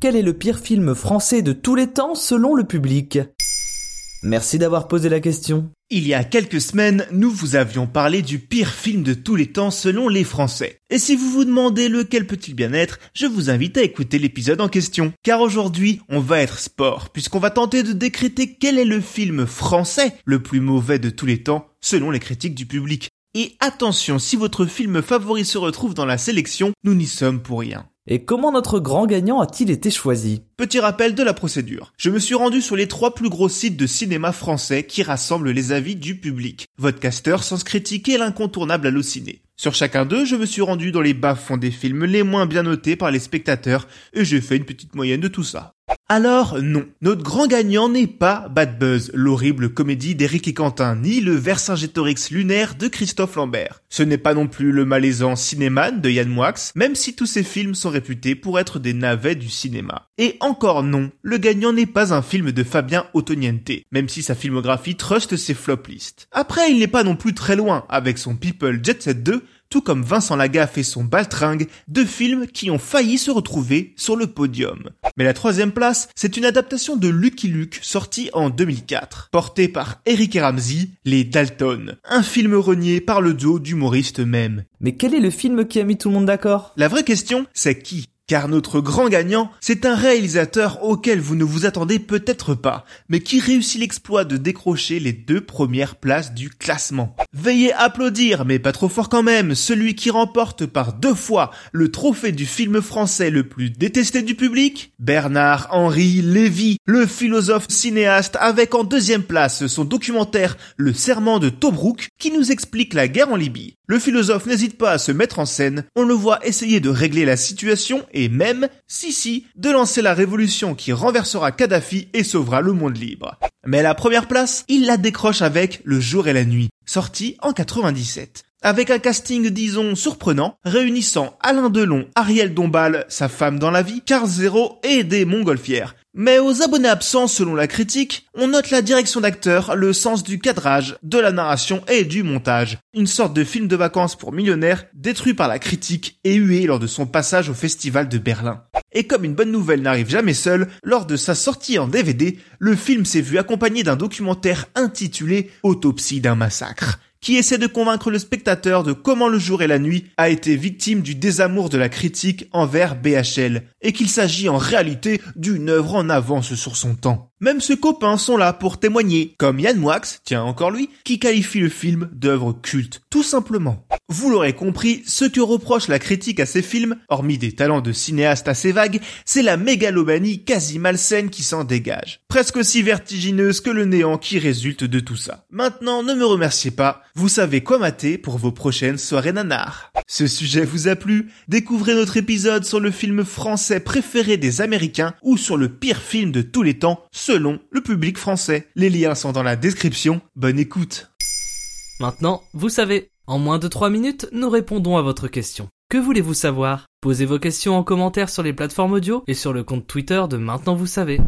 Quel est le pire film français de tous les temps selon le public? Merci d'avoir posé la question. Il y a quelques semaines, nous vous avions parlé du pire film de tous les temps selon les Français. Et si vous vous demandez lequel peut-il bien être, je vous invite à écouter l'épisode en question. Car aujourd'hui, on va être sport, puisqu'on va tenter de décréter quel est le film français le plus mauvais de tous les temps selon les critiques du public. Et attention, si votre film favori se retrouve dans la sélection, nous n'y sommes pour rien. Et comment notre grand gagnant a-t-il été choisi? Petit rappel de la procédure. Je me suis rendu sur les trois plus gros sites de cinéma français qui rassemblent les avis du public. Vodcaster, Sens Critique et l'incontournable Allociné. Sur chacun d'eux, je me suis rendu dans les bas-fonds des films les moins bien notés par les spectateurs et j'ai fait une petite moyenne de tout ça. Alors non, notre grand gagnant n'est pas Bad Buzz, l'horrible comédie d'Éric et Quentin, ni le Vercingétorix lunaire de Christophe Lambert. Ce n'est pas non plus le malaisant Cinéman de Yann Moix, même si tous ces films sont réputés pour être des navets du cinéma. Et encore non, le gagnant n'est pas un film de Fabien Ottoniente, même si sa filmographie truste ses flop lists. Après, il n'est pas non plus très loin avec son People Jet Set 2, tout comme Vincent Lagaffe et son Baltringue, deux films qui ont failli se retrouver sur le podium. Mais la troisième place, c'est une adaptation de Lucky Luke sorti en 2004, porté par Eric et Ramsey, Les Dalton, un film renié par le duo d'humoristes même. Mais quel est le film qui a mis tout le monde d'accord? La vraie question, c'est qui? Car notre grand gagnant, c'est un réalisateur auquel vous ne vous attendez peut-être pas, mais qui réussit l'exploit de décrocher les deux premières places du classement. Veillez applaudir, mais pas trop fort quand même, celui qui remporte par deux fois le trophée du film français le plus détesté du public, Bernard-Henri Lévy, le philosophe cinéaste avec en deuxième place son documentaire Le serment de Tobruk qui nous explique la guerre en Libye. Le philosophe n'hésite pas à se mettre en scène, on le voit essayer de régler la situation même, si si, de lancer la révolution qui renversera Kadhafi et sauvera le monde libre. Mais la première place, il la décroche avec Le jour et la nuit, sorti en 97 avec un casting disons surprenant, réunissant Alain Delon, Ariel Dombal, sa femme dans la vie, Carl Zero et des montgolfières. Mais aux abonnés absents selon la critique, on note la direction d'acteur, le sens du cadrage, de la narration et du montage. Une sorte de film de vacances pour millionnaires détruit par la critique et hué lors de son passage au festival de Berlin. Et comme une bonne nouvelle n'arrive jamais seule, lors de sa sortie en DVD, le film s'est vu accompagné d'un documentaire intitulé Autopsie d'un massacre qui essaie de convaincre le spectateur de comment le jour et la nuit a été victime du désamour de la critique envers BHL, et qu'il s'agit en réalité d'une œuvre en avance sur son temps. Même ses copains sont là pour témoigner, comme Yann Moix, tiens encore lui, qui qualifie le film d'œuvre culte, tout simplement. Vous l'aurez compris, ce que reproche la critique à ces films, hormis des talents de cinéaste assez vagues, c'est la mégalomanie quasi malsaine qui s'en dégage. Presque aussi vertigineuse que le néant qui résulte de tout ça. Maintenant, ne me remerciez pas, vous savez quoi mater pour vos prochaines soirées nanars. Ce sujet vous a plu? Découvrez notre épisode sur le film français préféré des Américains ou sur le pire film de tous les temps, selon le public français. Les liens sont dans la description. Bonne écoute. Maintenant, vous savez, en moins de 3 minutes, nous répondons à votre question. Que voulez-vous savoir? Posez vos questions en commentaire sur les plateformes audio et sur le compte Twitter de Maintenant vous savez.